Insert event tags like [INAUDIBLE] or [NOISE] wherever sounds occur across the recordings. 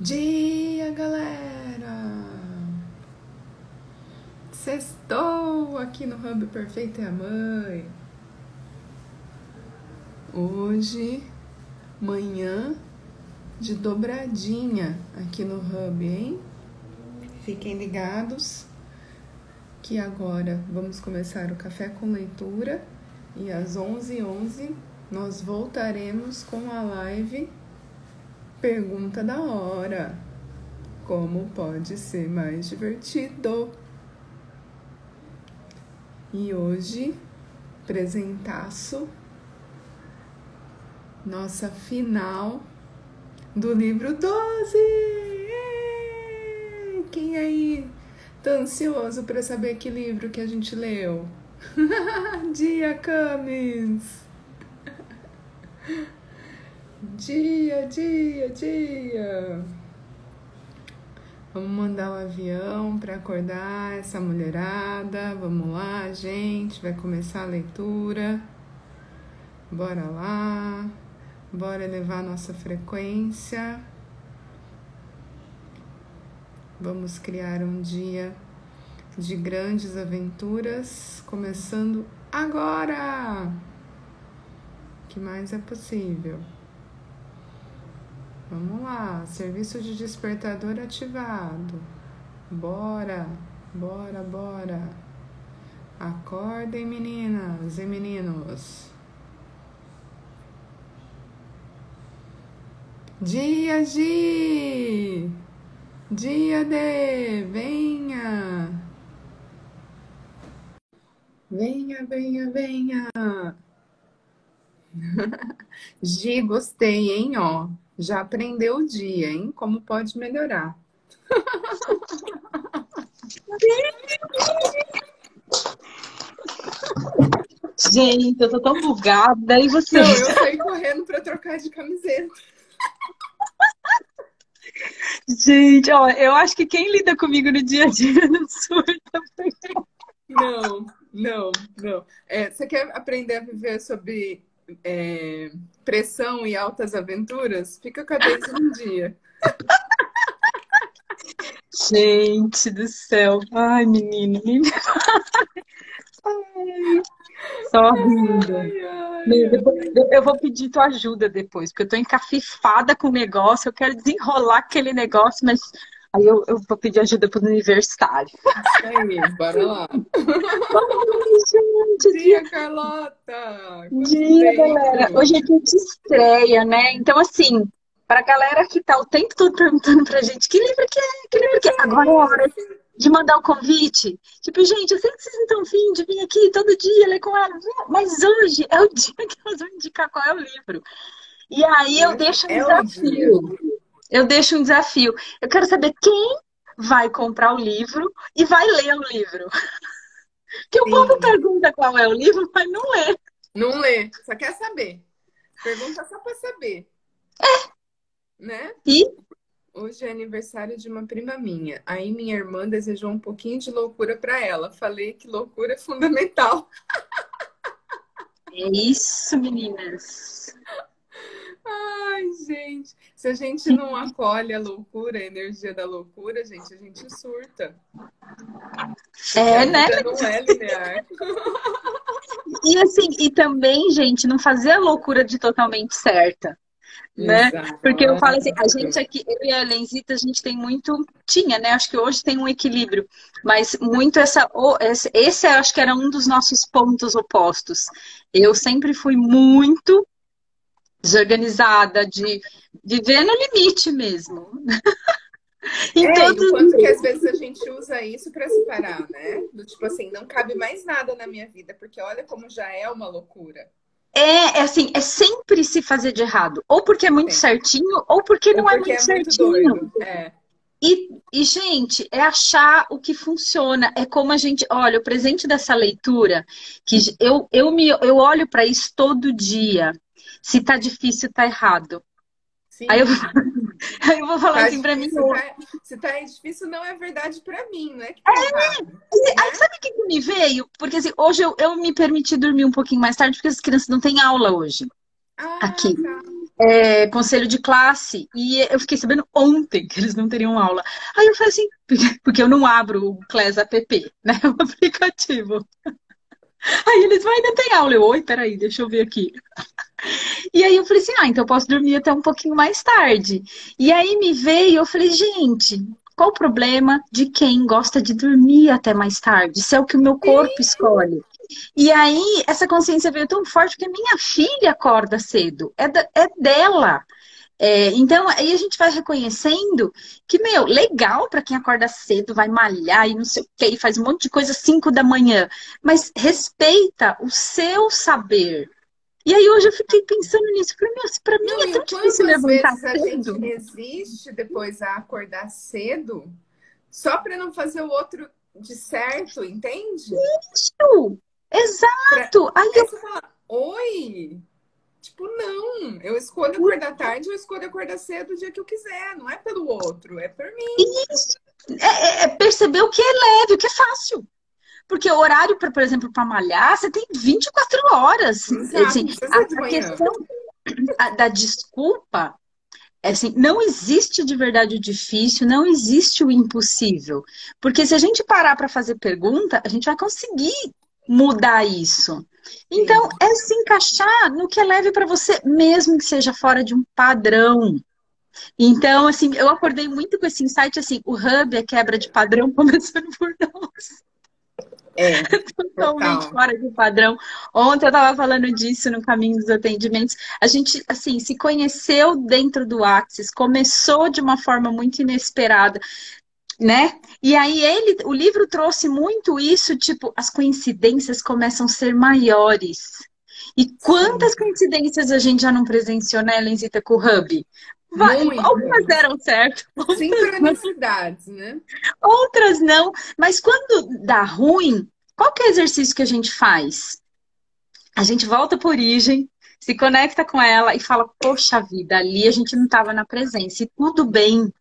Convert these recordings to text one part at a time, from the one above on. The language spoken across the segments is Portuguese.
dia, galera! Sextou aqui no Hub Perfeito é a Mãe. Hoje, manhã de dobradinha aqui no Hub, hein? Fiquem ligados que agora vamos começar o café com leitura e às 11h11 11, nós voltaremos com a live Pergunta da hora: Como pode ser mais divertido? E hoje, presentaço, nossa final do livro 12! Quem aí tá ansioso para saber que livro que a gente leu? [LAUGHS] Dia Camis! [LAUGHS] Dia, dia, dia. Vamos mandar o um avião para acordar essa mulherada. Vamos lá, gente. Vai começar a leitura. Bora lá. Bora elevar nossa frequência. Vamos criar um dia de grandes aventuras, começando agora. O que mais é possível? Vamos lá, serviço de despertador ativado. Bora, bora, bora. Acordem, meninas e meninos. Dia de, dia de, venha. Venha, venha, venha. [LAUGHS] Gi, gostei, hein, ó. Já aprendeu o dia, hein? Como pode melhorar. Gente, eu tô tão bugada. E você? Não, eu saí correndo para trocar de camiseta. Gente, ó, eu acho que quem lida comigo no dia a dia [LAUGHS] não surta. Não, não, não. É, você quer aprender a viver sobre é, pressão e altas aventuras, fica com a Daisy um dia. Gente do céu. Ai, menino. menino. Ai, só rindo. Ai, ai, eu vou pedir tua ajuda depois, porque eu tô encafifada com o negócio, eu quero desenrolar aquele negócio, mas Aí eu, eu vou pedir ajuda pro universitário. Isso aí, bora lá. Gente, dia, Carlota! Dia, galera. Hoje é dia de estreia, né? Então, assim, pra galera que tá o tempo todo perguntando pra gente que livro que é, que livro que é. Agora é a hora de mandar o convite. Tipo, gente, eu sei que vocês não estão afim de vir aqui todo dia ler com ela, mas hoje é o dia que elas vão indicar qual é o livro. E aí eu deixo um é desafio eu deixo um desafio. Eu quero saber quem vai comprar o livro e vai ler o livro. Que o povo pergunta qual é o livro, mas não lê. Não lê, só quer saber. Pergunta só para saber. É. Né? E? Hoje é aniversário de uma prima minha. Aí minha irmã desejou um pouquinho de loucura para ela. Falei que loucura é fundamental. É isso, meninas. Ai, gente. Se a gente não acolhe a loucura, a energia da loucura, gente, a gente surta. É, né? Não é linear. [LAUGHS] E assim, e também, gente, não fazer a loucura de totalmente certa. Né? Exato. Porque eu falo assim, a gente aqui, eu e a Lenzita, a gente tem muito, tinha, né? Acho que hoje tem um equilíbrio, mas muito essa, esse, esse acho que era um dos nossos pontos opostos. Eu sempre fui muito desorganizada, de viver no limite mesmo. [LAUGHS] em é, quanto que às vezes a gente usa isso para se parar, né? Do tipo assim, não cabe mais nada na minha vida, porque olha como já é uma loucura. É, é assim, é sempre se fazer de errado. Ou porque é muito Sim. certinho, ou porque não ou é porque é muito é certinho. Muito é. E, e, gente, é achar o que funciona. É como a gente. Olha, o presente dessa leitura, que eu, eu, me, eu olho para isso todo dia. Se tá difícil, tá errado. Sim. Aí eu, [LAUGHS] aí eu vou falar tá assim pra mim. Tá, se tá difícil, não é verdade pra mim, é que tá é, errado, né? Aí sabe o que me veio? Porque assim, hoje eu, eu me permiti dormir um pouquinho mais tarde, porque as crianças não têm aula hoje. Ah, aqui. Tá. é, conselho de classe. E eu fiquei sabendo ontem que eles não teriam aula. Aí eu falei assim, [LAUGHS] porque eu não abro o Class app, né? [LAUGHS] O aplicativo. Aí eles vão, ainda tem aula. Eu, oi, peraí, deixa eu ver aqui. [LAUGHS] E aí eu falei assim, ah, então eu posso dormir até um pouquinho mais tarde. E aí me veio, eu falei, gente, qual o problema de quem gosta de dormir até mais tarde? Isso é o que o meu corpo escolhe. E aí, essa consciência veio tão forte porque minha filha acorda cedo, é, da, é dela. É, então, aí a gente vai reconhecendo que, meu, legal para quem acorda cedo, vai malhar e não sei o quê, e faz um monte de coisa às 5 da manhã, mas respeita o seu saber. E aí hoje eu fiquei pensando nisso. Falei, meu, para mim não, é tão difícil levantar vezes cedo. a gente resiste depois a acordar cedo só para não fazer o outro de certo, entende? Isso! Exato! Pra... Aí eu... você fala, oi! Tipo, não, eu escolho acordar tarde, eu escolho acordar cedo o dia que eu quiser, não é pelo outro, é por mim. Isso! É, é, é perceber o que é leve, o que é fácil. Porque o horário, pra, por exemplo, para malhar, você tem 24 horas. Exato, assim, a, a questão da desculpa é assim, não existe de verdade o difícil, não existe o impossível. Porque se a gente parar para fazer pergunta, a gente vai conseguir mudar isso. Então, é se encaixar no que é leve para você, mesmo que seja fora de um padrão. Então, assim, eu acordei muito com esse insight, assim, o hub é quebra de padrão, [LAUGHS] começando por nós. É, [LAUGHS] totalmente total. fora de padrão. Ontem eu estava falando disso no caminho dos atendimentos. A gente, assim, se conheceu dentro do Axis, começou de uma forma muito inesperada né? E aí ele, o livro trouxe muito isso, tipo, as coincidências começam a ser maiores. E quantas Sim. coincidências a gente já não presenciou, né, Lenzita, com o Hub? Vai, algumas deram certo. Sincronicidades, né? Outras não. Mas quando dá ruim, qual que é o exercício que a gente faz? A gente volta por origem, se conecta com ela e fala, poxa vida, ali a gente não estava na presença. E tudo bem,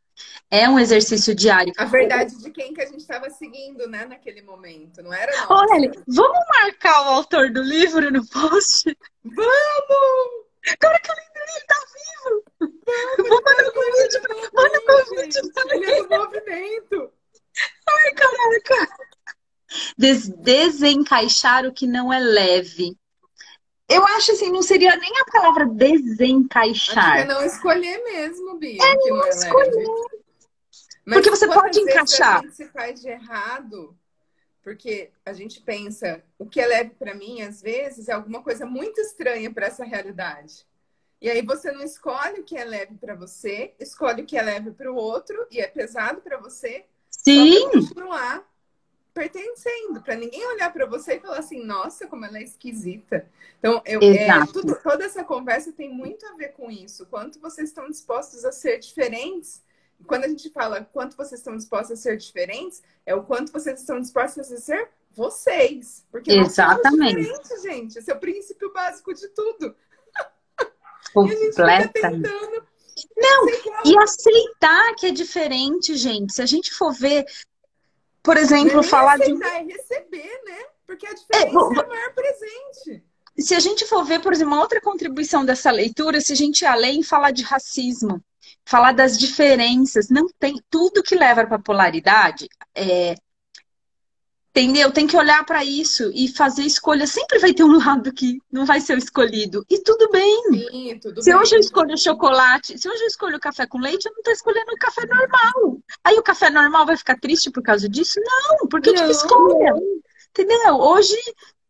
é um exercício diário. A verdade de quem que a gente estava seguindo, né, naquele momento, não era? Nossa. Olha, vamos marcar o autor do livro no post? Vamos! Agora que eu lembrei, ele tá vivo! Vamos, vou mandar um convite, manda um convite pra ele. é do movimento. Ai, caraca! Des desencaixar o que não é leve. Eu acho assim, não seria nem a palavra desencaixar. Acho que é não escolher mesmo, Bia. É não, não é escolher. Leve. Porque você pode encaixar. A gente se faz de errado, porque a gente pensa, o que é leve para mim, às vezes, é alguma coisa muito estranha para essa realidade. E aí você não escolhe o que é leve para você, escolhe o que é leve para o outro e é pesado para você. Sim. Só continuar pertencendo, para ninguém olhar para você e falar assim, nossa, como ela é esquisita. Então, eu, é, tudo, toda essa conversa tem muito a ver com isso. Quanto vocês estão dispostos a ser diferentes quando a gente fala quanto vocês estão dispostos a ser diferentes, é o quanto vocês estão dispostos a ser vocês. Porque Exatamente. nós gente. Esse é o princípio básico de tudo. [LAUGHS] Completamente. Não, e aceitar que é diferente, gente. Se a gente for ver, por exemplo, falar de. é receber, né? Porque a diferença é, é o maior presente. Se a gente for ver, por exemplo, uma outra contribuição dessa leitura, se a gente ir além e falar de racismo, falar das diferenças. Não tem tudo que leva para polaridade. É, entendeu? Tem que olhar para isso e fazer escolha. Sempre vai ter um [LAUGHS] lado que não vai ser o escolhido. E tudo bem. Sim, tudo se bem. hoje eu escolho chocolate, se hoje eu escolho café com leite, eu não estou escolhendo o café normal. Aí o café normal vai ficar triste por causa disso? Não, porque não. eu tive escolha. Entendeu? Hoje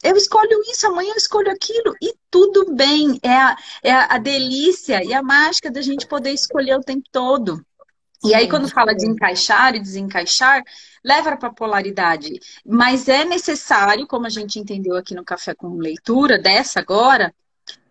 eu escolho isso, amanhã eu escolho aquilo, e tudo bem. É a, é a delícia e a mágica da gente poder escolher o tempo todo. E aí, quando fala de encaixar e desencaixar, leva para a polaridade. Mas é necessário, como a gente entendeu aqui no Café com Leitura, dessa agora,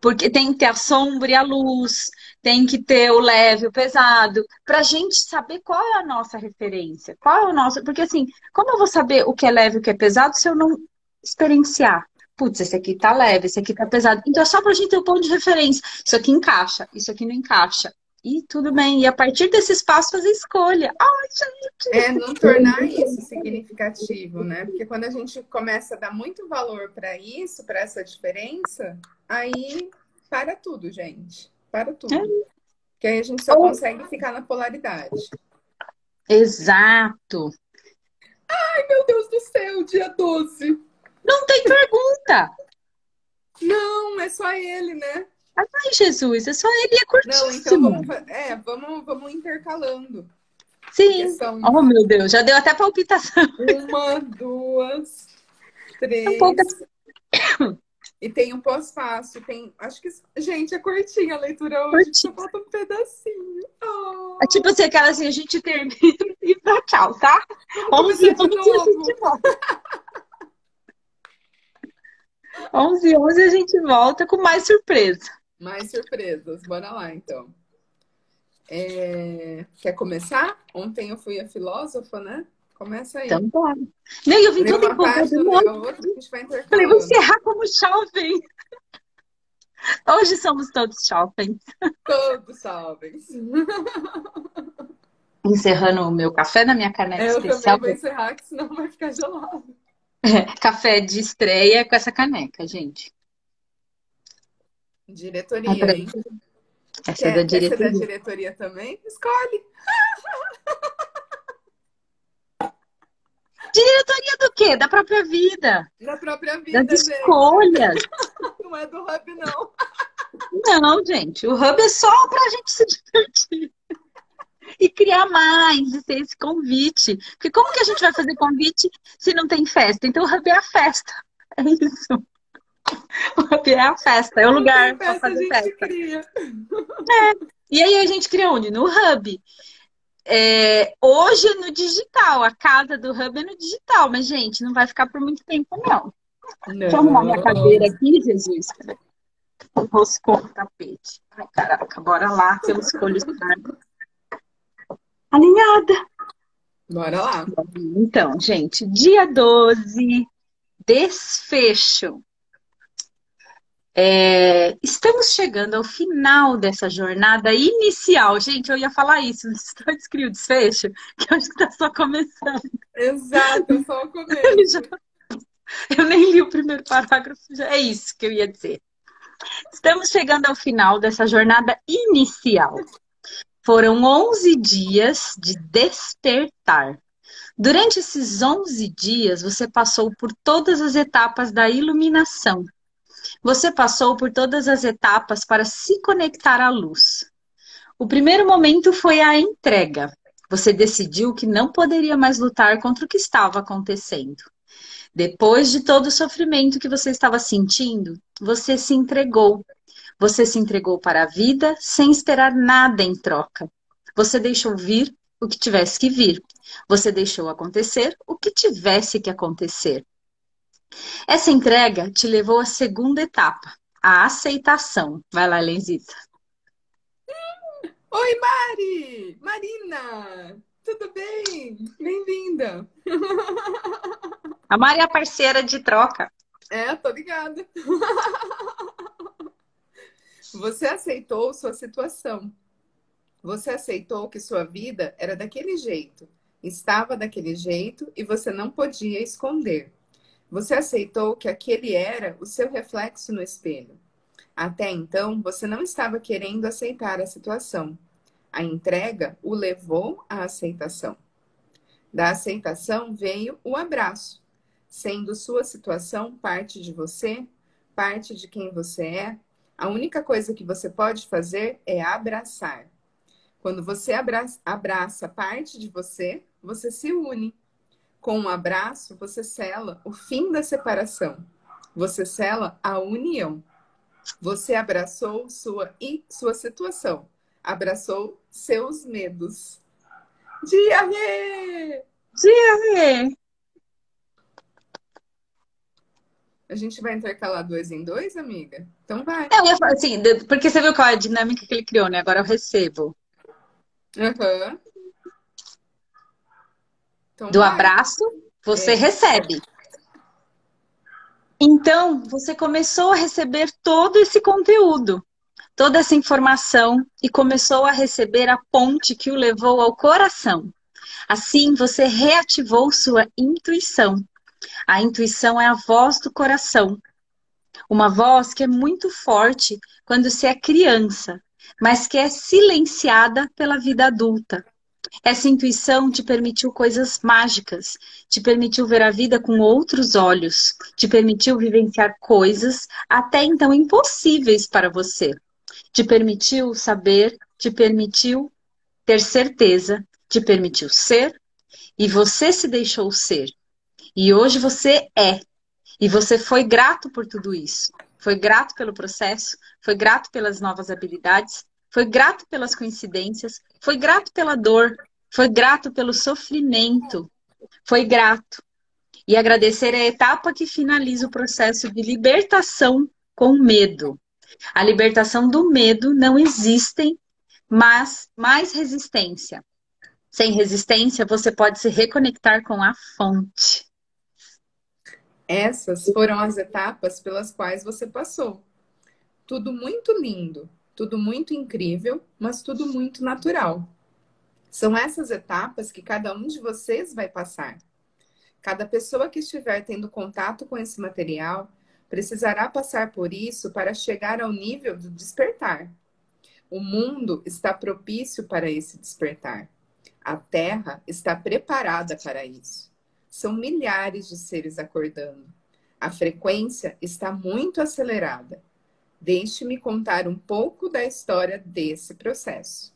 porque tem que ter a sombra e a luz, tem que ter o leve e o pesado, para a gente saber qual é a nossa referência, qual é o nosso. Porque assim, como eu vou saber o que é leve e o que é pesado se eu não experienciar. Putz, esse aqui tá leve, esse aqui tá pesado. Então é só pra gente ter o um ponto de referência. Isso aqui encaixa, isso aqui não encaixa. E tudo bem. E a partir desse espaço fazer escolha. Ai, gente! É não tornar isso significativo, né? Porque quando a gente começa a dar muito valor para isso, para essa diferença, aí para tudo, gente. separa tudo. É. Que aí a gente só consegue ficar na polaridade. Exato. Ai, meu Deus do céu, dia 12. Não tem pergunta. Não, é só ele, né? Ai, Jesus, é só ele, é curtíssimo. Não, então vamos, é, vamos, vamos intercalando. Sim. São... Oh, meu Deus, já deu até palpitação. Uma, duas, três. E tem um pós-fácil, tem. Acho que. Gente, é curtinha a leitura hoje. Curtinha. Só falta um pedacinho. Oh. É tipo assim, aquela assim, a gente termina e dá tchau, tá? 11 11 a gente volta. 11 11 a gente volta com mais surpresa. Mais surpresas. Bora lá, então. É... Quer começar? Ontem eu fui a filósofa, né? Começa aí. Então bora. Nem eu vim toda empolgada. Falei, vou encerrar como jovem. Hoje somos todos jovens. Todos jovens. [LAUGHS] Encerrando o meu café na minha caneca eu especial. Eu também vou encerrar, que senão vai ficar gelado. É, [LAUGHS] café de estreia com essa caneca, gente. Diretoria, hein? Essa quer, é da diretoria. Essa é da diretoria também? Escolhe. [LAUGHS] Diretoria do quê? Da própria vida. Da própria vida. Das escolhas. [LAUGHS] Não é do hub, não. Não, gente. O hub é só pra gente se divertir. E criar mais, e ter esse convite. Porque como que a gente vai fazer convite se não tem festa? Então o hub é a festa. É isso. [LAUGHS] O é a festa, é o lugar para fazer festa. É. E aí a gente cria onde? No hub. É, hoje é no digital, a casa do Hub é no digital, mas, gente, não vai ficar por muito tempo, não. não. Deixa eu arrumar minha cadeira aqui, Jesus. Roscou o tapete. Ai, caraca, bora lá, que eu escolho estar alinhada. Bora lá. Então, gente, dia 12, desfecho. É, estamos chegando ao final dessa jornada inicial. Gente, eu ia falar isso, mas [LAUGHS] estou escrevi o desfecho, que eu acho que está só começando. Exato, só o [LAUGHS] começo. eu nem li o primeiro parágrafo, já é isso que eu ia dizer. Estamos chegando ao final dessa jornada inicial. Foram 11 dias de despertar. Durante esses 11 dias, você passou por todas as etapas da iluminação você passou por todas as etapas para se conectar à luz. O primeiro momento foi a entrega. Você decidiu que não poderia mais lutar contra o que estava acontecendo. Depois de todo o sofrimento que você estava sentindo, você se entregou. Você se entregou para a vida sem esperar nada em troca. Você deixou vir o que tivesse que vir. Você deixou acontecer o que tivesse que acontecer. Essa entrega te levou à segunda etapa, a aceitação. Vai lá, Lenzita. Oi, Mari! Marina! Tudo bem? Bem-vinda! A Mari é a parceira de troca. É, tô ligada. Você aceitou sua situação. Você aceitou que sua vida era daquele jeito, estava daquele jeito e você não podia esconder. Você aceitou que aquele era o seu reflexo no espelho. Até então, você não estava querendo aceitar a situação. A entrega o levou à aceitação. Da aceitação veio o abraço, sendo sua situação parte de você, parte de quem você é. A única coisa que você pode fazer é abraçar. Quando você abraça, parte de você, você se une com um abraço, você sela o fim da separação. Você sela a união. Você abraçou sua e sua situação. Abraçou seus medos. Diarrê! Diarrê! A gente vai intercalar dois em dois, amiga? Então vai. É, eu ia falar assim, porque você viu qual é a dinâmica que ele criou, né? Agora eu recebo. Uhum. Então, do vai. abraço, você é. recebe. Então, você começou a receber todo esse conteúdo, toda essa informação e começou a receber a ponte que o levou ao coração. Assim, você reativou sua intuição. A intuição é a voz do coração. Uma voz que é muito forte quando se é criança, mas que é silenciada pela vida adulta. Essa intuição te permitiu coisas mágicas, te permitiu ver a vida com outros olhos, te permitiu vivenciar coisas até então impossíveis para você. Te permitiu saber, te permitiu ter certeza, te permitiu ser e você se deixou ser. E hoje você é. E você foi grato por tudo isso. Foi grato pelo processo, foi grato pelas novas habilidades, foi grato pelas coincidências, foi grato pela dor, foi grato pelo sofrimento, foi grato. E agradecer é a etapa que finaliza o processo de libertação com medo. A libertação do medo não existem, mas mais resistência. Sem resistência, você pode se reconectar com a fonte. Essas foram as etapas pelas quais você passou. Tudo muito lindo, tudo muito incrível, mas tudo muito natural. São essas etapas que cada um de vocês vai passar. Cada pessoa que estiver tendo contato com esse material precisará passar por isso para chegar ao nível do despertar. O mundo está propício para esse despertar. A Terra está preparada para isso. São milhares de seres acordando. A frequência está muito acelerada. Deixe-me contar um pouco da história desse processo.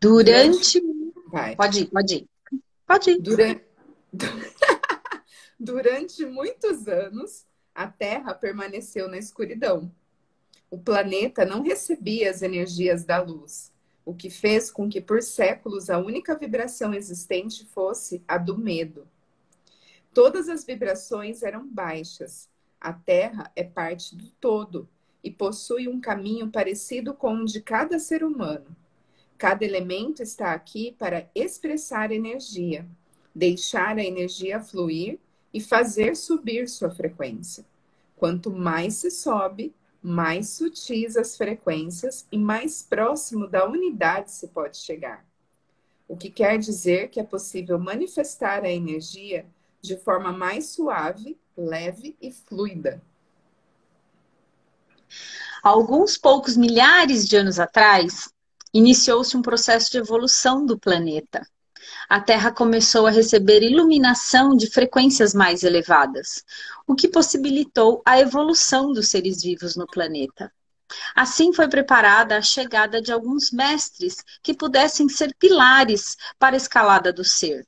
Durante. Vai. Pode ir, pode ir. Pode ir. Durante... [LAUGHS] Durante muitos anos, a Terra permaneceu na escuridão. O planeta não recebia as energias da luz, o que fez com que por séculos a única vibração existente fosse a do medo. Todas as vibrações eram baixas, a Terra é parte do todo e possui um caminho parecido com o de cada ser humano. Cada elemento está aqui para expressar energia, deixar a energia fluir e fazer subir sua frequência. Quanto mais se sobe, mais sutis as frequências e mais próximo da unidade se pode chegar. O que quer dizer que é possível manifestar a energia de forma mais suave leve e fluida. Alguns poucos milhares de anos atrás, iniciou-se um processo de evolução do planeta. A Terra começou a receber iluminação de frequências mais elevadas, o que possibilitou a evolução dos seres vivos no planeta. Assim foi preparada a chegada de alguns mestres que pudessem ser pilares para a escalada do ser.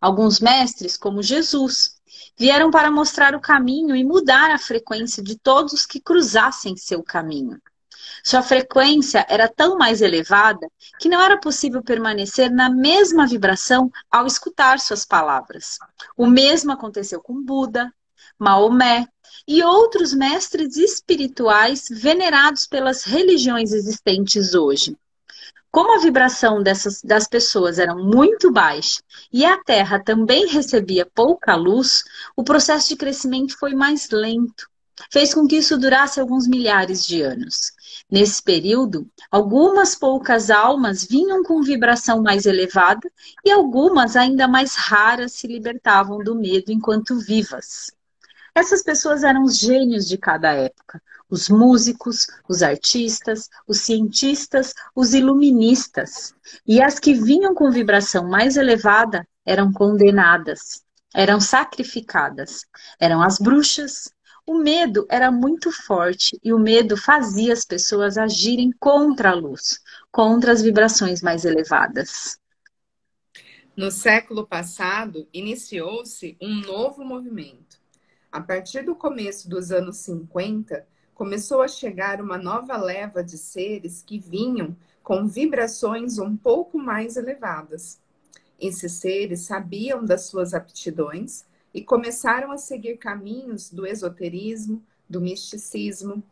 Alguns mestres, como Jesus, Vieram para mostrar o caminho e mudar a frequência de todos que cruzassem seu caminho. Sua frequência era tão mais elevada que não era possível permanecer na mesma vibração ao escutar suas palavras. O mesmo aconteceu com Buda, Maomé e outros mestres espirituais venerados pelas religiões existentes hoje. Como a vibração dessas, das pessoas era muito baixa e a Terra também recebia pouca luz, o processo de crescimento foi mais lento. Fez com que isso durasse alguns milhares de anos. Nesse período, algumas poucas almas vinham com vibração mais elevada e algumas ainda mais raras se libertavam do medo enquanto vivas. Essas pessoas eram os gênios de cada época, os músicos, os artistas, os cientistas, os iluministas. E as que vinham com vibração mais elevada eram condenadas, eram sacrificadas, eram as bruxas. O medo era muito forte e o medo fazia as pessoas agirem contra a luz, contra as vibrações mais elevadas. No século passado, iniciou-se um novo movimento. A partir do começo dos anos 50, começou a chegar uma nova leva de seres que vinham com vibrações um pouco mais elevadas. Esses seres sabiam das suas aptidões e começaram a seguir caminhos do esoterismo, do misticismo.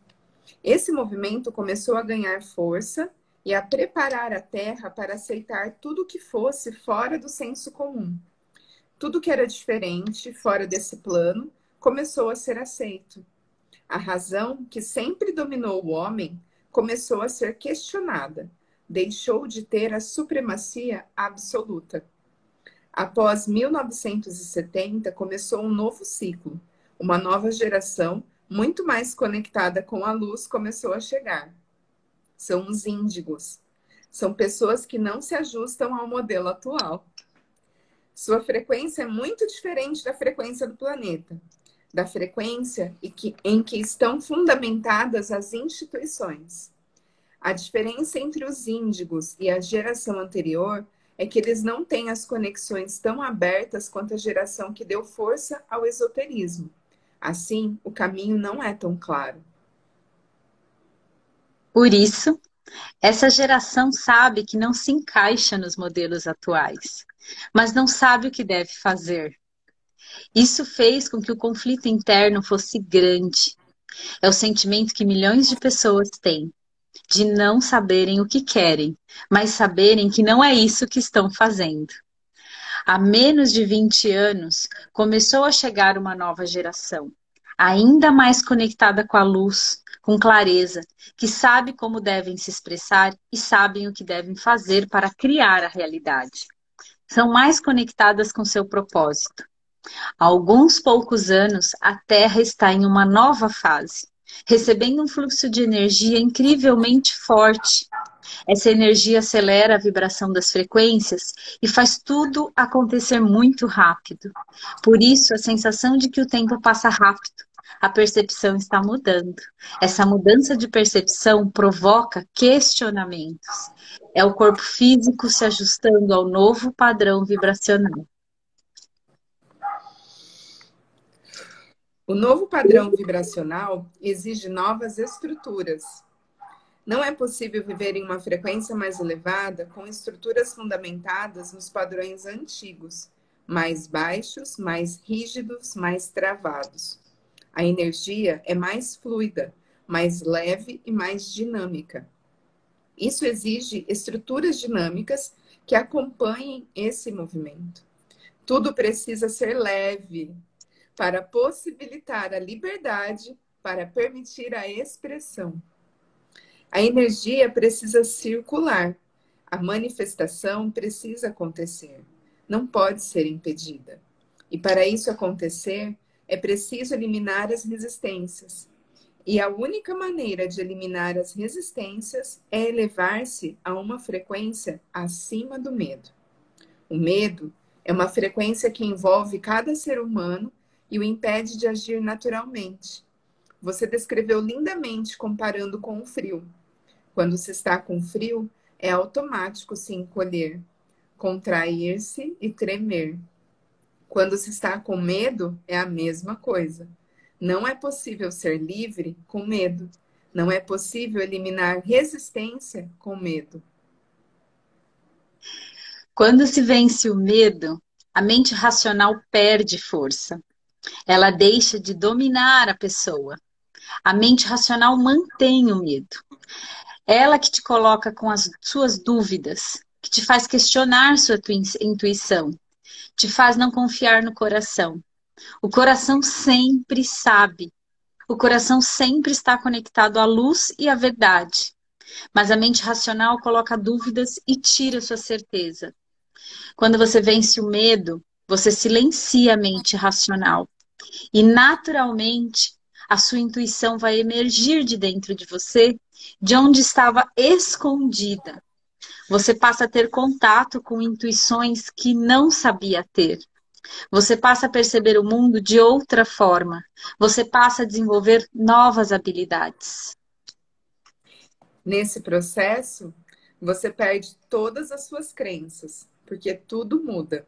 Esse movimento começou a ganhar força e a preparar a Terra para aceitar tudo que fosse fora do senso comum. Tudo que era diferente, fora desse plano, começou a ser aceito. A razão que sempre dominou o homem começou a ser questionada, deixou de ter a supremacia absoluta. Após 1970, começou um novo ciclo, uma nova geração muito mais conectada com a luz, começou a chegar. São os índigos. São pessoas que não se ajustam ao modelo atual. Sua frequência é muito diferente da frequência do planeta, da frequência em que estão fundamentadas as instituições. A diferença entre os índigos e a geração anterior é que eles não têm as conexões tão abertas quanto a geração que deu força ao esoterismo. Assim, o caminho não é tão claro. Por isso, essa geração sabe que não se encaixa nos modelos atuais mas não sabe o que deve fazer. Isso fez com que o conflito interno fosse grande. É o sentimento que milhões de pessoas têm de não saberem o que querem, mas saberem que não é isso que estão fazendo. Há menos de 20 anos, começou a chegar uma nova geração, ainda mais conectada com a luz, com clareza, que sabe como devem se expressar e sabem o que devem fazer para criar a realidade são mais conectadas com seu propósito. Há alguns poucos anos, a Terra está em uma nova fase, recebendo um fluxo de energia incrivelmente forte. Essa energia acelera a vibração das frequências e faz tudo acontecer muito rápido. Por isso, a sensação de que o tempo passa rápido a percepção está mudando. Essa mudança de percepção provoca questionamentos. É o corpo físico se ajustando ao novo padrão vibracional. O novo padrão vibracional exige novas estruturas. Não é possível viver em uma frequência mais elevada com estruturas fundamentadas nos padrões antigos, mais baixos, mais rígidos, mais travados. A energia é mais fluida, mais leve e mais dinâmica. Isso exige estruturas dinâmicas que acompanhem esse movimento. Tudo precisa ser leve para possibilitar a liberdade, para permitir a expressão. A energia precisa circular. A manifestação precisa acontecer. Não pode ser impedida. E para isso acontecer, é preciso eliminar as resistências. E a única maneira de eliminar as resistências é elevar-se a uma frequência acima do medo. O medo é uma frequência que envolve cada ser humano e o impede de agir naturalmente. Você descreveu lindamente comparando com o frio. Quando se está com frio, é automático se encolher, contrair-se e tremer. Quando se está com medo, é a mesma coisa. Não é possível ser livre com medo. Não é possível eliminar resistência com medo. Quando se vence o medo, a mente racional perde força. Ela deixa de dominar a pessoa. A mente racional mantém o medo. Ela que te coloca com as suas dúvidas, que te faz questionar sua intuição, te faz não confiar no coração. O coração sempre sabe. O coração sempre está conectado à luz e à verdade. Mas a mente racional coloca dúvidas e tira sua certeza. Quando você vence o medo, você silencia a mente racional. E naturalmente, a sua intuição vai emergir de dentro de você, de onde estava escondida. Você passa a ter contato com intuições que não sabia ter. Você passa a perceber o mundo de outra forma. Você passa a desenvolver novas habilidades. Nesse processo, você perde todas as suas crenças, porque tudo muda.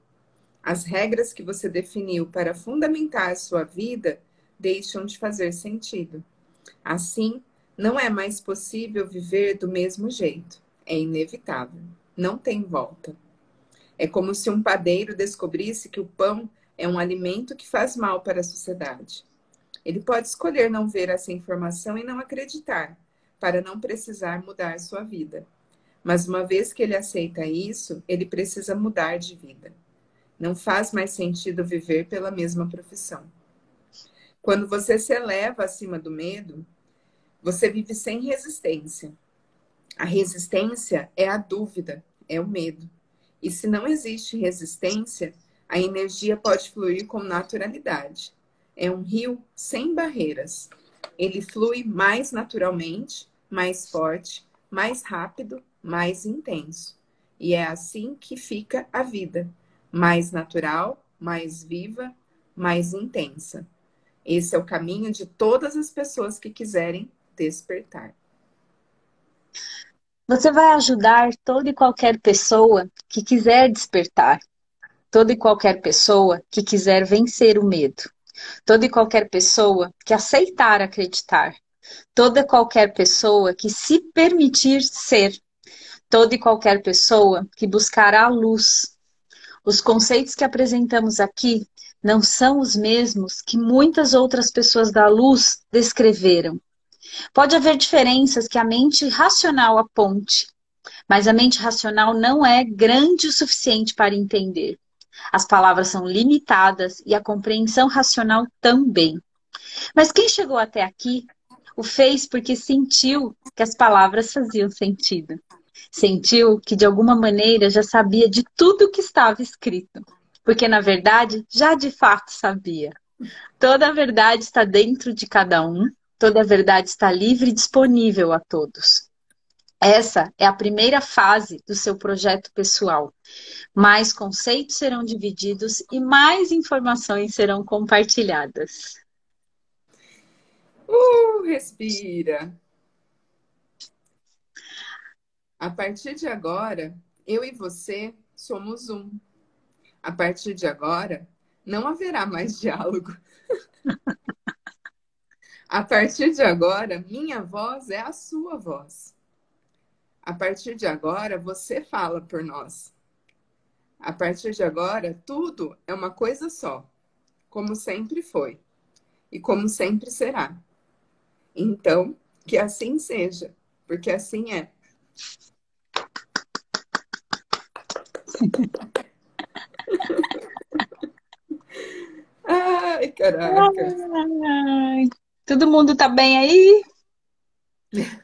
As regras que você definiu para fundamentar a sua vida deixam de fazer sentido. Assim, não é mais possível viver do mesmo jeito é inevitável, não tem volta. É como se um padeiro descobrisse que o pão é um alimento que faz mal para a sociedade. Ele pode escolher não ver essa informação e não acreditar, para não precisar mudar sua vida. Mas uma vez que ele aceita isso, ele precisa mudar de vida. Não faz mais sentido viver pela mesma profissão. Quando você se eleva acima do medo, você vive sem resistência, a resistência é a dúvida, é o medo. E se não existe resistência, a energia pode fluir com naturalidade. É um rio sem barreiras. Ele flui mais naturalmente, mais forte, mais rápido, mais intenso. E é assim que fica a vida: mais natural, mais viva, mais intensa. Esse é o caminho de todas as pessoas que quiserem despertar. Você vai ajudar toda e qualquer pessoa que quiser despertar, toda e qualquer pessoa que quiser vencer o medo, toda e qualquer pessoa que aceitar acreditar, toda e qualquer pessoa que se permitir ser, toda e qualquer pessoa que buscará a luz. Os conceitos que apresentamos aqui não são os mesmos que muitas outras pessoas da luz descreveram. Pode haver diferenças que a mente racional aponte, mas a mente racional não é grande o suficiente para entender. As palavras são limitadas e a compreensão racional também. Mas quem chegou até aqui o fez porque sentiu que as palavras faziam sentido. Sentiu que de alguma maneira já sabia de tudo o que estava escrito porque na verdade já de fato sabia. Toda a verdade está dentro de cada um, toda a verdade está livre e disponível a todos. Essa é a primeira fase do seu projeto pessoal. Mais conceitos serão divididos e mais informações serão compartilhadas. Uh, respira. A partir de agora, eu e você somos um. A partir de agora, não haverá mais diálogo. a partir de agora, minha voz é a sua voz. A partir de agora, você fala por nós. A partir de agora, tudo é uma coisa só, como sempre foi e como sempre será. Então, que assim seja, porque assim é. [LAUGHS] Ai, caraca. Ai, todo mundo tá bem aí? [LAUGHS]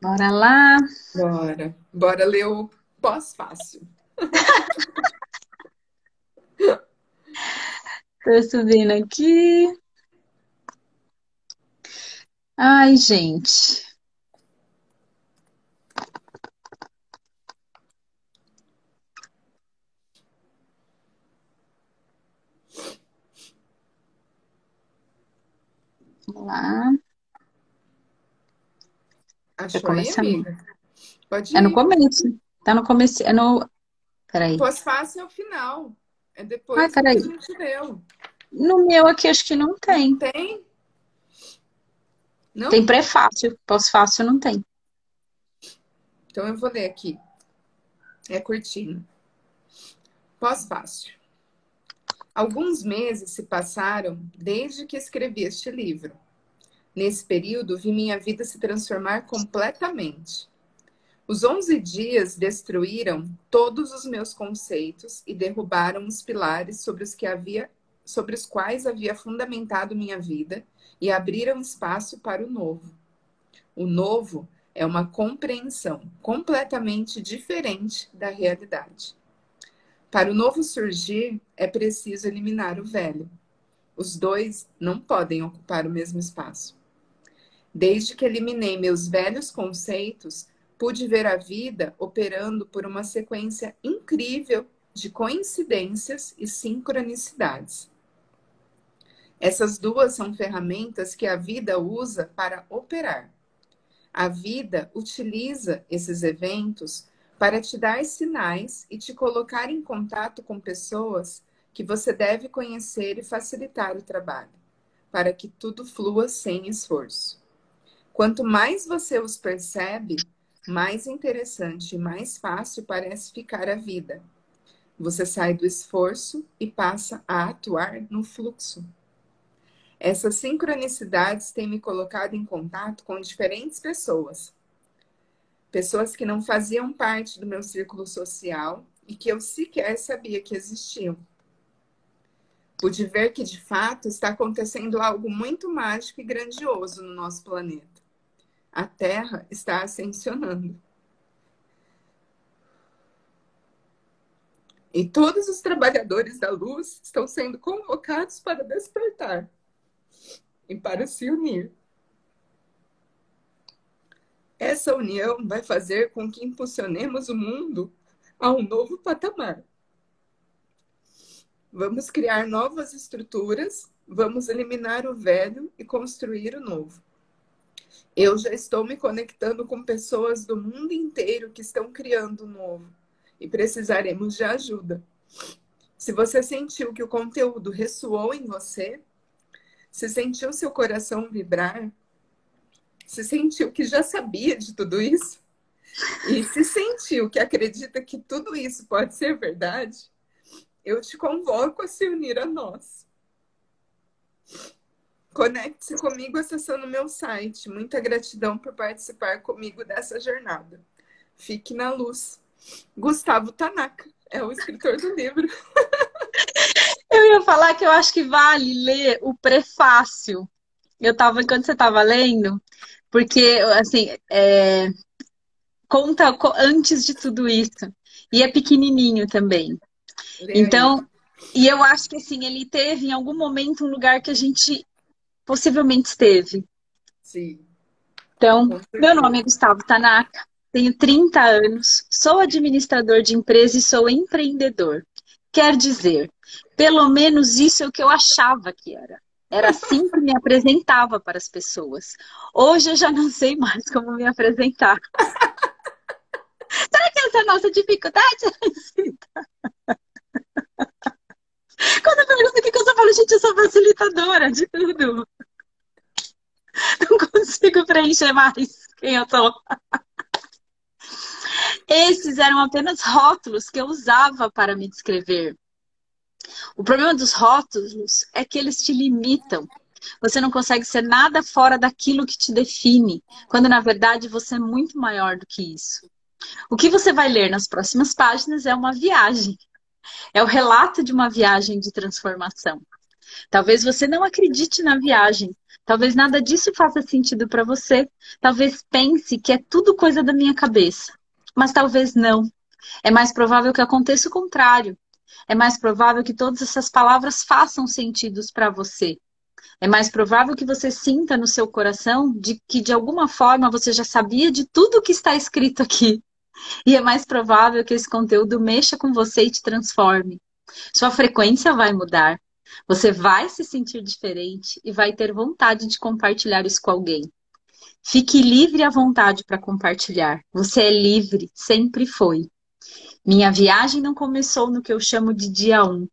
Bora lá. Bora. Bora ler o pós-fácil. [LAUGHS] Tô subindo aqui. Ai, gente. Vamos lá. Achou aí, amiga? Pode ir. É no começo. Tá no começo. É no. Peraí. Pós-fácil é o final. É depois peraí. que a gente deu. No meu aqui acho que não tem. Não tem? Não? Tem prefácio. Pós-fácil não tem. Então eu vou ler aqui. É curtinho. Pós-fácil. Alguns meses se passaram desde que escrevi este livro. Nesse período, vi minha vida se transformar completamente. Os 11 dias destruíram todos os meus conceitos e derrubaram os pilares sobre os, que havia, sobre os quais havia fundamentado minha vida e abriram espaço para o novo. O novo é uma compreensão completamente diferente da realidade. Para o novo surgir, é preciso eliminar o velho. Os dois não podem ocupar o mesmo espaço. Desde que eliminei meus velhos conceitos, pude ver a vida operando por uma sequência incrível de coincidências e sincronicidades. Essas duas são ferramentas que a vida usa para operar. A vida utiliza esses eventos para te dar sinais e te colocar em contato com pessoas que você deve conhecer e facilitar o trabalho, para que tudo flua sem esforço. Quanto mais você os percebe, mais interessante e mais fácil parece ficar a vida. Você sai do esforço e passa a atuar no fluxo. Essas sincronicidades têm me colocado em contato com diferentes pessoas pessoas que não faziam parte do meu círculo social e que eu sequer sabia que existiam. Pude ver que, de fato, está acontecendo algo muito mágico e grandioso no nosso planeta. A Terra está ascensionando. E todos os trabalhadores da luz estão sendo convocados para despertar e para se unir. Essa união vai fazer com que impulsionemos o mundo a um novo patamar. Vamos criar novas estruturas, vamos eliminar o velho e construir o novo. Eu já estou me conectando com pessoas do mundo inteiro que estão criando o novo e precisaremos de ajuda. Se você sentiu que o conteúdo ressoou em você, se sentiu seu coração vibrar, se sentiu que já sabia de tudo isso, e se sentiu que acredita que tudo isso pode ser verdade, eu te convoco a se unir a nós. Conecte-se comigo acessando meu site. Muita gratidão por participar comigo dessa jornada. Fique na luz. Gustavo Tanaka é o escritor do livro. [LAUGHS] Eu ia falar que eu acho que vale ler o prefácio. Eu estava enquanto você estava lendo, porque assim é, conta antes de tudo isso e é pequenininho também. Então, e eu acho que assim ele teve em algum momento um lugar que a gente possivelmente esteve. Sim. Então, meu nome é Gustavo Tanaka. Tenho 30 anos, sou administrador de empresa e sou empreendedor. Quer dizer, pelo menos isso é o que eu achava que era. Era assim que me apresentava para as pessoas. Hoje eu já não sei mais como me apresentar. [LAUGHS] Será que essa é a nossa dificuldade? [LAUGHS] Quando eu pergunto o que eu só falo, gente, eu sou facilitadora de tudo. Não consigo preencher mais quem eu sou. Esses eram apenas rótulos que eu usava para me descrever. O problema dos rótulos é que eles te limitam. Você não consegue ser nada fora daquilo que te define, quando na verdade você é muito maior do que isso. O que você vai ler nas próximas páginas é uma viagem. É o relato de uma viagem de transformação. Talvez você não acredite na viagem. Talvez nada disso faça sentido para você. Talvez pense que é tudo coisa da minha cabeça mas talvez não. É mais provável que aconteça o contrário. É mais provável que todas essas palavras façam sentido para você. É mais provável que você sinta no seu coração de que de alguma forma você já sabia de tudo o que está escrito aqui. E é mais provável que esse conteúdo mexa com você e te transforme. Sua frequência vai mudar. Você vai se sentir diferente e vai ter vontade de compartilhar isso com alguém. Fique livre à vontade para compartilhar. Você é livre, sempre foi. Minha viagem não começou no que eu chamo de dia 1. Um.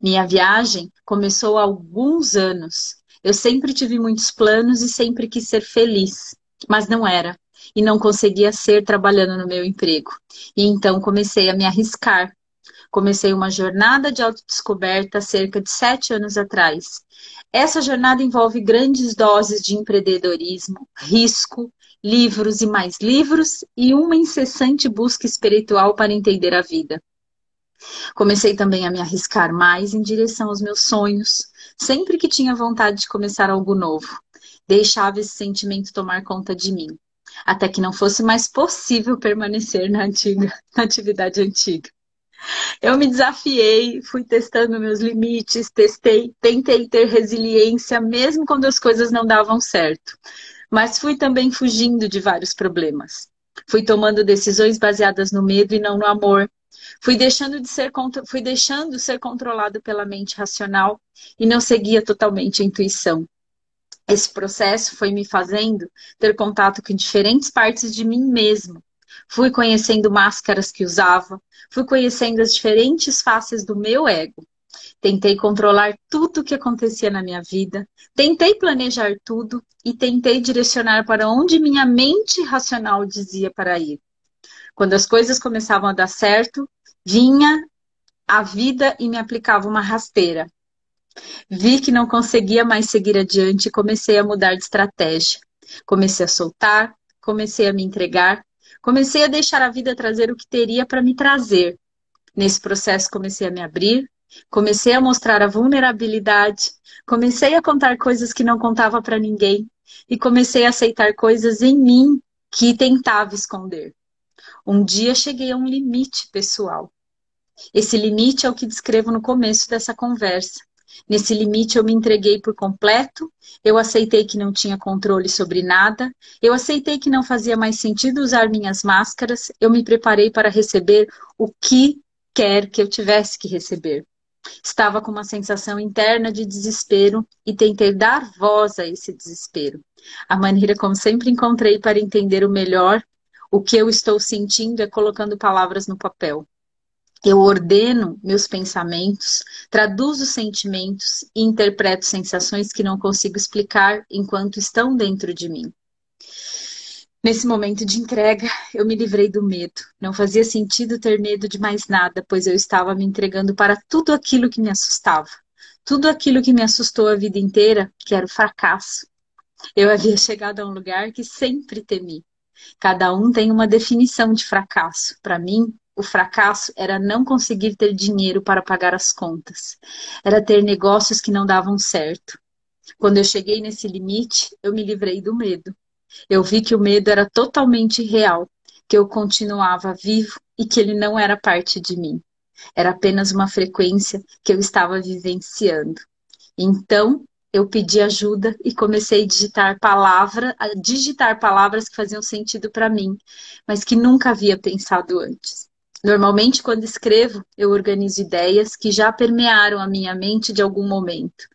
Minha viagem começou há alguns anos. Eu sempre tive muitos planos e sempre quis ser feliz, mas não era. E não conseguia ser trabalhando no meu emprego. E então comecei a me arriscar. Comecei uma jornada de autodescoberta cerca de sete anos atrás. Essa jornada envolve grandes doses de empreendedorismo, risco, livros e mais livros e uma incessante busca espiritual para entender a vida. Comecei também a me arriscar mais em direção aos meus sonhos, sempre que tinha vontade de começar algo novo. Deixava esse sentimento tomar conta de mim, até que não fosse mais possível permanecer na, antiga, [LAUGHS] na atividade antiga. Eu me desafiei, fui testando meus limites, testei, tentei ter resiliência mesmo quando as coisas não davam certo. Mas fui também fugindo de vários problemas. Fui tomando decisões baseadas no medo e não no amor. Fui deixando de ser fui deixando ser controlado pela mente racional e não seguia totalmente a intuição. Esse processo foi me fazendo ter contato com diferentes partes de mim mesmo Fui conhecendo máscaras que usava, fui conhecendo as diferentes faces do meu ego. Tentei controlar tudo o que acontecia na minha vida, tentei planejar tudo e tentei direcionar para onde minha mente racional dizia para ir. Quando as coisas começavam a dar certo, vinha a vida e me aplicava uma rasteira. Vi que não conseguia mais seguir adiante e comecei a mudar de estratégia. Comecei a soltar, comecei a me entregar, Comecei a deixar a vida trazer o que teria para me trazer. Nesse processo, comecei a me abrir, comecei a mostrar a vulnerabilidade, comecei a contar coisas que não contava para ninguém e comecei a aceitar coisas em mim que tentava esconder. Um dia cheguei a um limite pessoal. Esse limite é o que descrevo no começo dessa conversa. Nesse limite eu me entreguei por completo, eu aceitei que não tinha controle sobre nada, eu aceitei que não fazia mais sentido usar minhas máscaras, eu me preparei para receber o que quer que eu tivesse que receber. Estava com uma sensação interna de desespero e tentei dar voz a esse desespero. A maneira como sempre encontrei para entender o melhor o que eu estou sentindo é colocando palavras no papel. Eu ordeno meus pensamentos, traduzo sentimentos e interpreto sensações que não consigo explicar enquanto estão dentro de mim. Nesse momento de entrega, eu me livrei do medo. Não fazia sentido ter medo de mais nada, pois eu estava me entregando para tudo aquilo que me assustava. Tudo aquilo que me assustou a vida inteira, que era o fracasso. Eu havia chegado a um lugar que sempre temi. Cada um tem uma definição de fracasso. Para mim, o fracasso era não conseguir ter dinheiro para pagar as contas. Era ter negócios que não davam certo. Quando eu cheguei nesse limite, eu me livrei do medo. Eu vi que o medo era totalmente real, que eu continuava vivo e que ele não era parte de mim. Era apenas uma frequência que eu estava vivenciando. Então, eu pedi ajuda e comecei a digitar palavra, a digitar palavras que faziam sentido para mim, mas que nunca havia pensado antes. Normalmente, quando escrevo, eu organizo ideias que já permearam a minha mente de algum momento.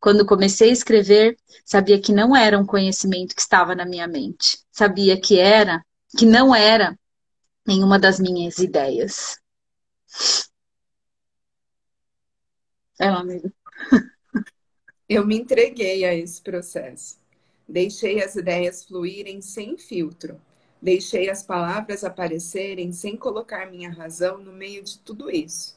Quando comecei a escrever, sabia que não era um conhecimento que estava na minha mente. Sabia que era, que não era nenhuma das minhas ideias. É, amigo. Eu me entreguei a esse processo. Deixei as ideias fluírem sem filtro. Deixei as palavras aparecerem sem colocar minha razão no meio de tudo isso.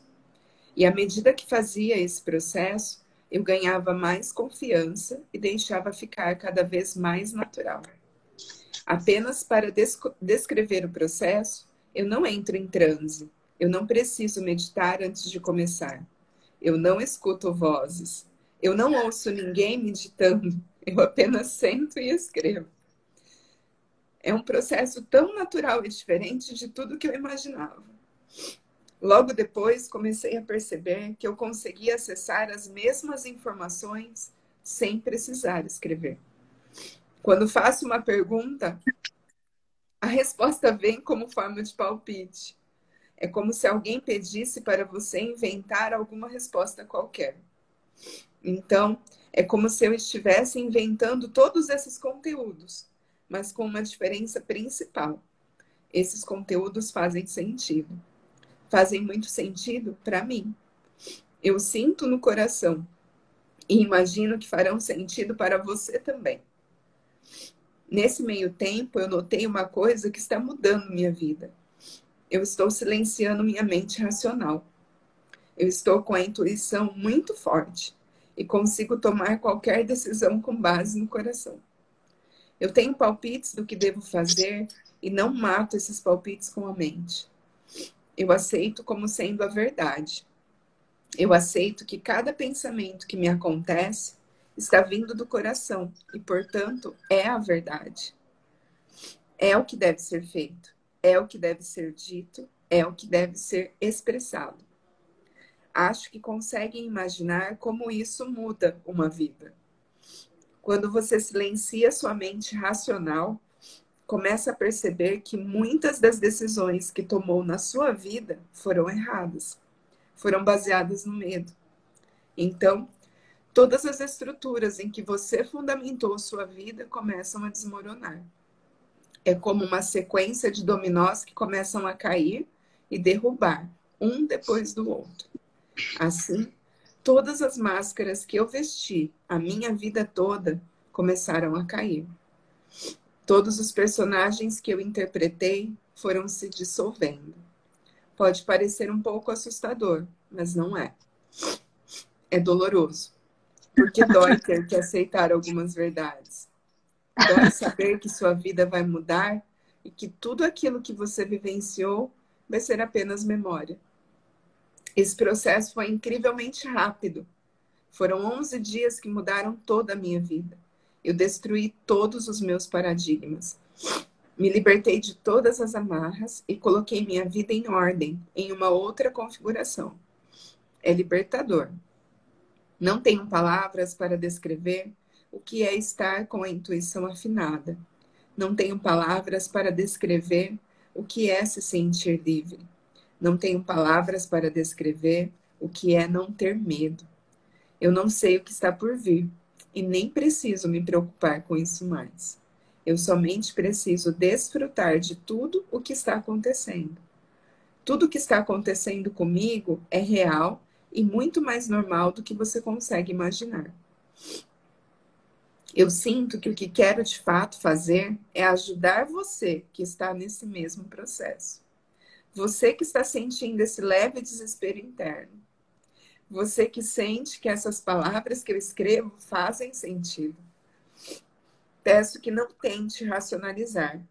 E à medida que fazia esse processo, eu ganhava mais confiança e deixava ficar cada vez mais natural. Apenas para descrever o processo, eu não entro em transe. Eu não preciso meditar antes de começar. Eu não escuto vozes. Eu não ouço ninguém meditando. Eu apenas sento e escrevo. É um processo tão natural e diferente de tudo que eu imaginava. Logo depois, comecei a perceber que eu conseguia acessar as mesmas informações sem precisar escrever. Quando faço uma pergunta, a resposta vem como forma de palpite. É como se alguém pedisse para você inventar alguma resposta qualquer. Então, é como se eu estivesse inventando todos esses conteúdos, mas com uma diferença principal. Esses conteúdos fazem sentido fazem muito sentido para mim. Eu sinto no coração e imagino que farão sentido para você também. Nesse meio tempo, eu notei uma coisa que está mudando minha vida. Eu estou silenciando minha mente racional. Eu estou com a intuição muito forte e consigo tomar qualquer decisão com base no coração. Eu tenho palpites do que devo fazer e não mato esses palpites com a mente. Eu aceito como sendo a verdade. Eu aceito que cada pensamento que me acontece está vindo do coração e, portanto, é a verdade. É o que deve ser feito, é o que deve ser dito, é o que deve ser expressado. Acho que conseguem imaginar como isso muda uma vida. Quando você silencia sua mente racional começa a perceber que muitas das decisões que tomou na sua vida foram erradas, foram baseadas no medo. Então, todas as estruturas em que você fundamentou sua vida começam a desmoronar. É como uma sequência de dominós que começam a cair e derrubar, um depois do outro. Assim, todas as máscaras que eu vesti a minha vida toda começaram a cair. Todos os personagens que eu interpretei foram se dissolvendo. Pode parecer um pouco assustador, mas não é. É doloroso, porque dói [LAUGHS] ter que aceitar algumas verdades. Dói saber que sua vida vai mudar e que tudo aquilo que você vivenciou vai ser apenas memória. Esse processo foi incrivelmente rápido. Foram 11 dias que mudaram toda a minha vida. Eu destruí todos os meus paradigmas. Me libertei de todas as amarras e coloquei minha vida em ordem, em uma outra configuração. É libertador. Não tenho palavras para descrever o que é estar com a intuição afinada. Não tenho palavras para descrever o que é se sentir livre. Não tenho palavras para descrever o que é não ter medo. Eu não sei o que está por vir e nem preciso me preocupar com isso mais. Eu somente preciso desfrutar de tudo o que está acontecendo. Tudo o que está acontecendo comigo é real e muito mais normal do que você consegue imaginar. Eu sinto que o que quero de fato fazer é ajudar você que está nesse mesmo processo. Você que está sentindo esse leve desespero interno. Você que sente que essas palavras que eu escrevo fazem sentido. Peço que não tente racionalizar.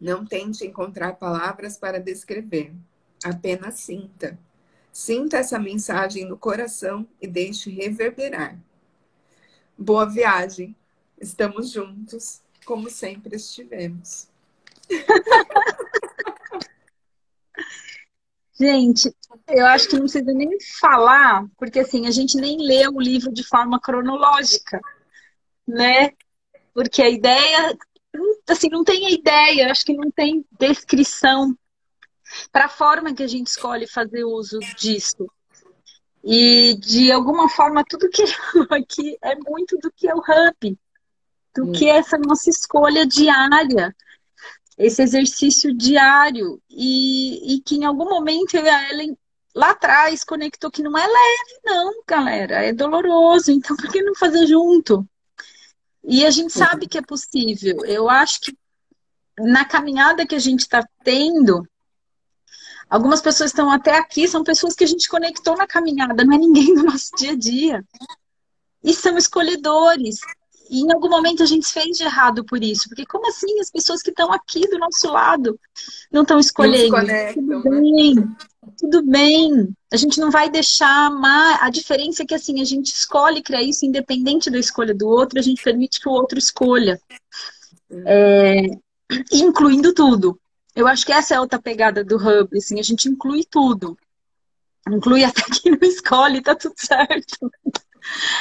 Não tente encontrar palavras para descrever. Apenas sinta. Sinta essa mensagem no coração e deixe reverberar. Boa viagem. Estamos juntos, como sempre estivemos. [LAUGHS] Gente, eu acho que não precisa nem falar, porque assim, a gente nem lê o livro de forma cronológica né? Porque a ideia, assim, não tem a ideia, acho que não tem descrição para a forma que a gente escolhe fazer uso disso. E de alguma forma, tudo que [LAUGHS] aqui é muito do que é o hub, do hum. que é essa nossa escolha diária, esse exercício diário. E, e que em algum momento eu e a Ellen lá atrás conectou que não é leve, não, galera, é doloroso. Então, por que não fazer junto? E a gente sabe que é possível. Eu acho que na caminhada que a gente está tendo, algumas pessoas estão até aqui, são pessoas que a gente conectou na caminhada, não é ninguém do nosso dia a dia. E são escolhedores. E em algum momento a gente fez de errado por isso. Porque como assim as pessoas que estão aqui do nosso lado não estão escolhendo? Não conectam, Tudo né? bem. Né? tudo bem. A gente não vai deixar amar. A diferença é que assim, a gente escolhe criar isso independente da escolha do outro, a gente permite que o outro escolha. É, incluindo tudo. Eu acho que essa é a outra pegada do Hub, assim, a gente inclui tudo. Inclui até quem não escolhe, tá tudo certo.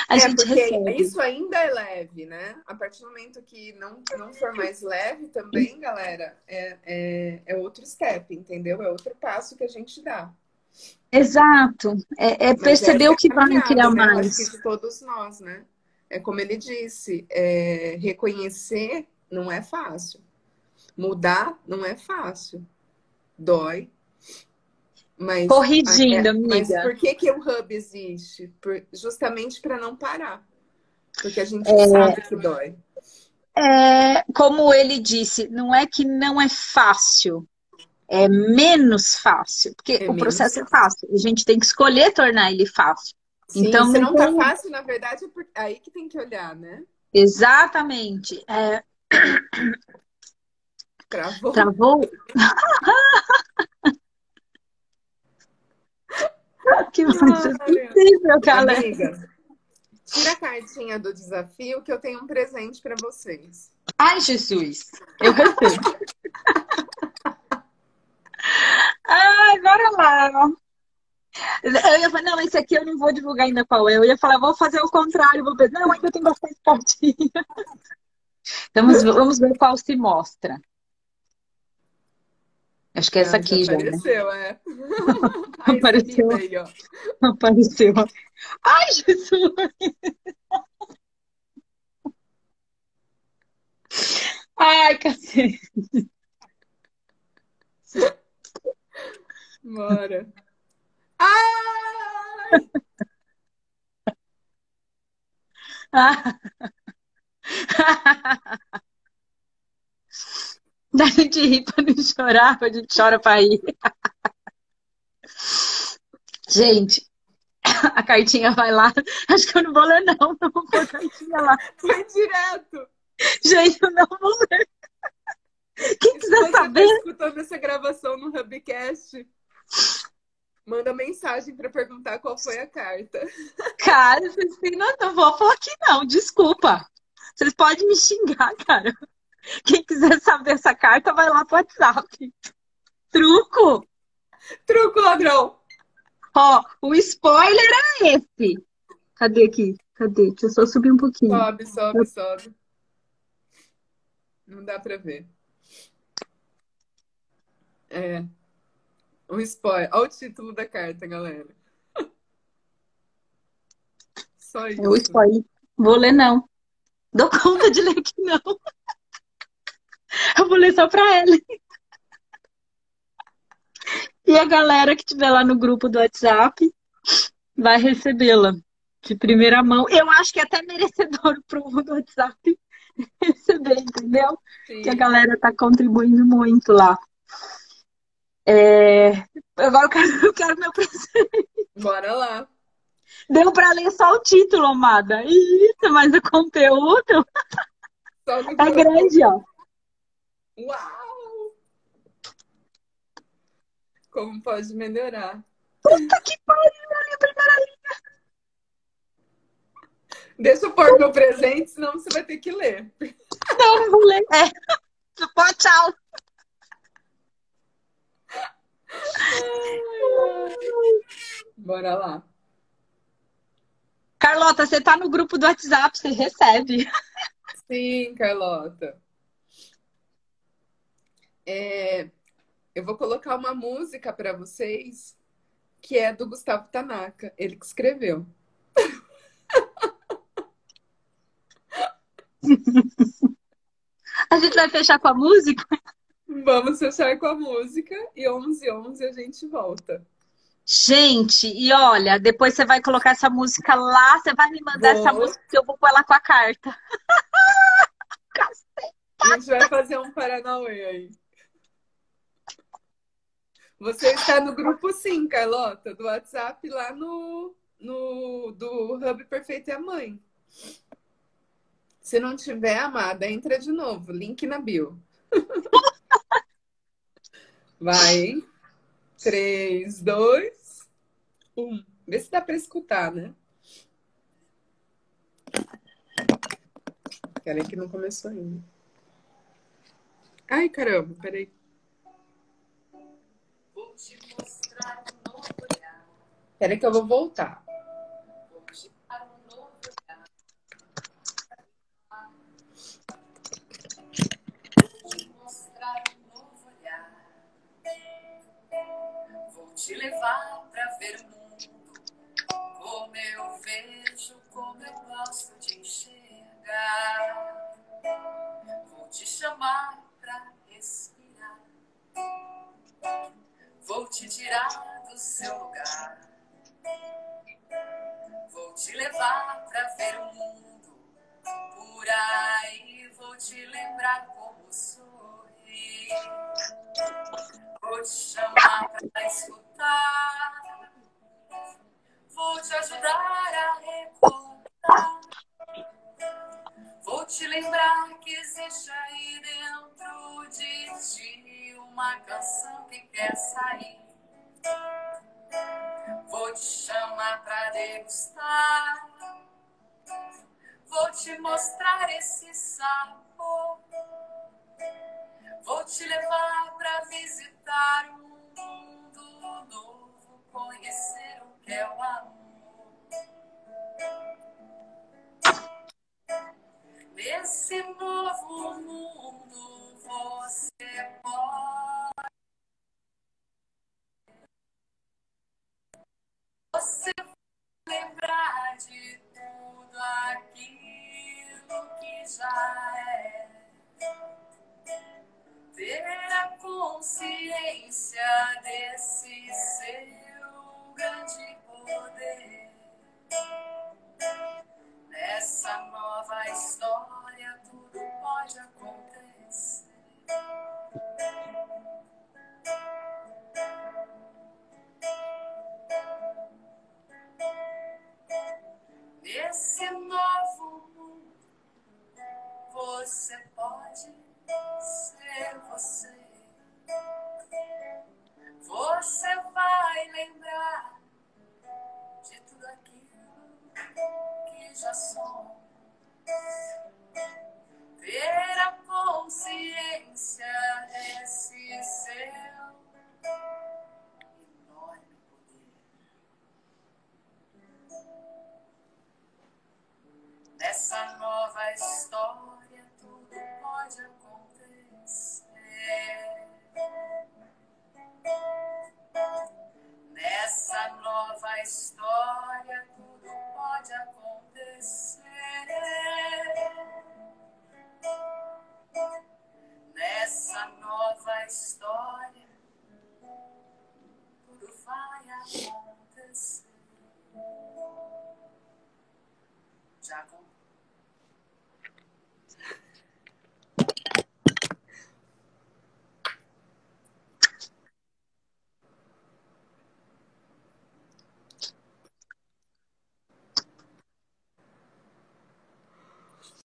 A é, gente porque recebe. isso ainda é leve, né? A partir do momento que não, não for mais leve também, galera, é, é, é outro step, entendeu? É outro passo que a gente dá. Exato. É, é perceber o que vai criar né? mais. Acho que de todos nós, né? É como ele disse, é, reconhecer não é fácil. Mudar não é fácil. Dói, mas, Corrigindo, é, amiga. Mas por que, que o hub existe? Por, justamente para não parar. Porque a gente é, sabe que dói. É, como ele disse, não é que não é fácil, é menos fácil. Porque é o processo fácil. é fácil. A gente tem que escolher tornar ele fácil. Sim, então, se não tá fácil, na verdade, é aí que tem que olhar, né? Exatamente. É... Travou. Travou? [LAUGHS] [LAUGHS] que coisa incrível, galera. Amiga, tira a cartinha do desafio que eu tenho um presente para vocês. Ai, Jesus! Eu recebo. [LAUGHS] Ai, bora lá. Eu ia falar, não, esse aqui eu não vou divulgar ainda qual é. Eu ia falar, vou fazer o contrário, vou pensar, não, ainda tem bastante cartinha. Vamos, vamos ver qual se mostra. Acho que é essa ah, aqui já. Apareceu, né? é. [LAUGHS] apareceu. Aí. Apareceu. Ai, Jesus! Ai, cacete. Bora. Ai! Ah. [LAUGHS] Da gente rir pra não chorar, a gente chora pra rir. Gente, a cartinha vai lá. Acho que eu não vou ler, não. Não vou pôr a cartinha lá. Foi direto. Gente, eu não vou ler. Quem quiser Se saber. Tá escutando essa gravação no Hubcast, manda mensagem para perguntar qual foi a carta. Cara, vocês têm não, não vou falar aqui, não. Desculpa. Vocês podem me xingar, cara. Quem quiser saber essa carta, vai lá pro WhatsApp. Truco! Truco, ladrão! Ó, o spoiler é esse. Cadê aqui? Cadê? Deixa eu só subir um pouquinho. Sobe, sobe, sobe. Não dá pra ver. É. Um spoiler. Olha o título da carta, galera. [LAUGHS] Só isso. É o spoiler. Vou ler, não. Dou conta de ler aqui, não. Eu vou ler só pra ela. E a galera que estiver lá no grupo do WhatsApp vai recebê-la de primeira mão. Eu acho que é até merecedor pro [LAUGHS] do WhatsApp receber, entendeu? Sim. Que a galera tá contribuindo muito lá. É... Agora eu quero, [LAUGHS] eu quero meu presente. Bora lá. Deu para ler só o título, amada. Isso, mas o conteúdo é grande, ó. Uau! Como pode melhorar? Puta que pariu, a primeira linha. Deixa eu pôr meu presente, senão você vai ter que ler. Não, não vou ler. É. Pô, tchau. Bora lá. Carlota, você tá no grupo do WhatsApp, você recebe. Sim, Carlota. É, eu vou colocar uma música para vocês que é do Gustavo Tanaka, ele que escreveu. [LAUGHS] A gente vai fechar com a música? Vamos fechar com a música e 11 11 a gente volta. Gente, e olha, depois você vai colocar essa música lá, você vai me mandar essa música que eu vou pôr ela com a carta. [LAUGHS] a gente vai fazer um Paranauê aí. Você está no grupo sim, Carlota, do WhatsApp lá no, no do Hub Perfeito e a Mãe. Se não tiver, amada, entra de novo. Link na bio. [LAUGHS] Vai, hein? 3, 2, 1. Vê se dá para escutar, né? Peraí que não começou ainda. Ai, caramba, peraí. Vou te mostrar um novo olhar. Peraí que eu vou voltar. te levar pra ver o mundo como eu vejo, como eu gosto de enxergar. Vou te chamar te tirar do seu lugar. Vou te levar pra ver o mundo por aí, vou te lembrar como sorrir. Vou te chamar pra escutar Vou te ajudar a recordar. Vou te lembrar que existe aí dentro de ti uma canção que quer sair. Vou te chamar pra degustar. Vou te mostrar esse sabor. Vou te levar pra visitar um novo, conhecer o que é o amor. Nesse novo mundo você pode. Você lembrar de tudo aquilo que já é ter a consciência desse seu grande poder.